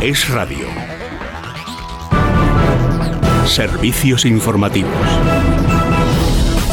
Es Radio. Servicios informativos.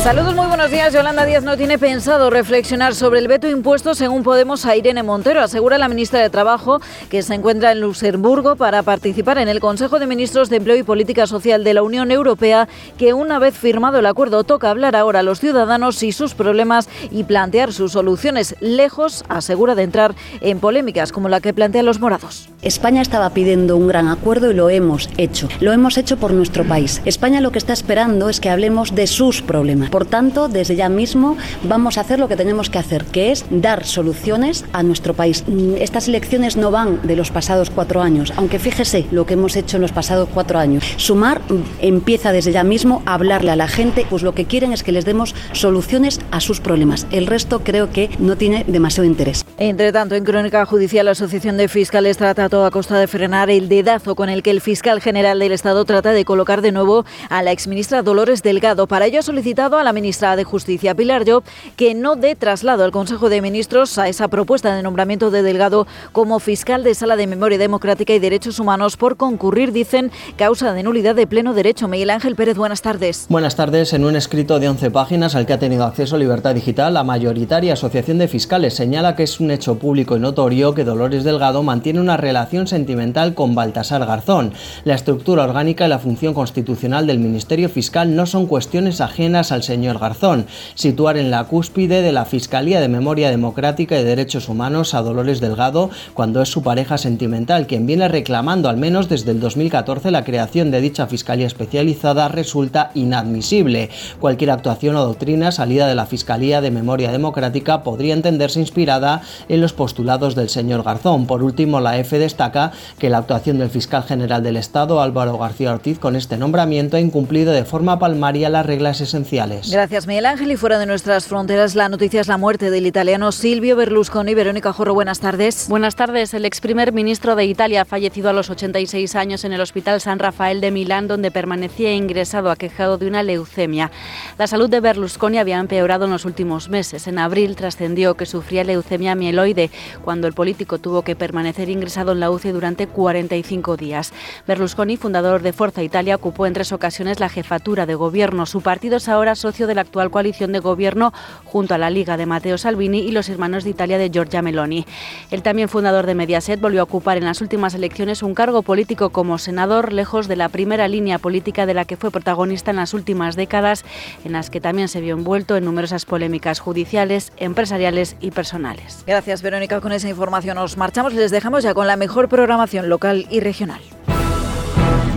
Saludos, muy buenos días. Yolanda Díaz no tiene pensado reflexionar sobre el veto impuesto, según Podemos, a Irene Montero. Asegura la ministra de Trabajo que se encuentra en Luxemburgo para participar en el Consejo de Ministros de Empleo y Política Social de la Unión Europea, que una vez firmado el acuerdo toca hablar ahora a los ciudadanos y sus problemas y plantear sus soluciones. Lejos, asegura, de entrar en polémicas como la que plantean los morados. España estaba pidiendo un gran acuerdo y lo hemos hecho. Lo hemos hecho por nuestro país. España lo que está esperando es que hablemos de sus problemas. Por tanto, desde ya mismo vamos a hacer lo que tenemos que hacer, que es dar soluciones a nuestro país. Mm, estas elecciones no van de los pasados cuatro años, aunque fíjese lo que hemos hecho en los pasados cuatro años. Sumar mm, empieza desde ya mismo a hablarle a la gente, pues lo que quieren es que les demos soluciones a sus problemas. El resto creo que no tiene demasiado interés. Entre tanto, en Crónica Judicial, la Asociación de Fiscales trata a toda costa de frenar el dedazo con el que el fiscal general del Estado trata de colocar de nuevo a la exministra Dolores Delgado. Para ello ha solicitado a la ministra de Justicia, Pilar Job, que no dé traslado al Consejo de Ministros a esa propuesta de nombramiento de Delgado como fiscal de Sala de Memoria Democrática y Derechos Humanos por concurrir, dicen, causa de nulidad de pleno derecho. Miguel Ángel Pérez, buenas tardes. Buenas tardes. En un escrito de 11 páginas al que ha tenido acceso Libertad Digital, la mayoritaria Asociación de Fiscales señala que es un hecho público y notorio que Dolores Delgado mantiene una relación sentimental con Baltasar Garzón. La estructura orgánica y la función constitucional del Ministerio Fiscal no son cuestiones ajenas al señor Garzón. Situar en la cúspide de la Fiscalía de Memoria Democrática y Derechos Humanos a Dolores Delgado cuando es su pareja sentimental, quien viene reclamando al menos desde el 2014 la creación de dicha Fiscalía especializada, resulta inadmisible. Cualquier actuación o doctrina salida de la Fiscalía de Memoria Democrática podría entenderse inspirada en los postulados del señor Garzón. Por último, la EFE destaca que la actuación del fiscal general del Estado, Álvaro García Ortiz, con este nombramiento ha incumplido de forma palmaria las reglas esenciales. Gracias, Miguel Ángel. Y fuera de nuestras fronteras, la noticia es la muerte del italiano Silvio Berlusconi. Verónica Jorro, buenas tardes. Buenas tardes. El ex primer ministro de Italia ha fallecido a los 86 años en el Hospital San Rafael de Milán, donde permanecía ingresado aquejado de una leucemia. La salud de Berlusconi había empeorado en los últimos meses. En abril trascendió que sufría leucemia mieloide, cuando el político tuvo que permanecer ingresado en la UCI durante 45 días. Berlusconi, fundador de Forza Italia, ocupó en tres ocasiones la jefatura de gobierno. Su partido es ahora socio de la actual coalición de gobierno junto a la Liga de Matteo Salvini y los Hermanos de Italia de Giorgia Meloni. El también fundador de Mediaset volvió a ocupar en las últimas elecciones un cargo político como senador, lejos de la primera línea política de la que fue protagonista en las últimas décadas, en las que también se vio envuelto en numerosas polémicas judiciales, empresariales y personales. Gracias, Verónica. Con esa información nos marchamos y les dejamos ya con la mejor programación local y regional.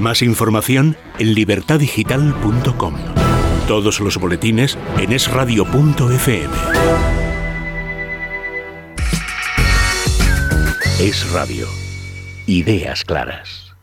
Más información en libertadigital.com. Todos los boletines en esradio.fm. Es Radio. Ideas claras.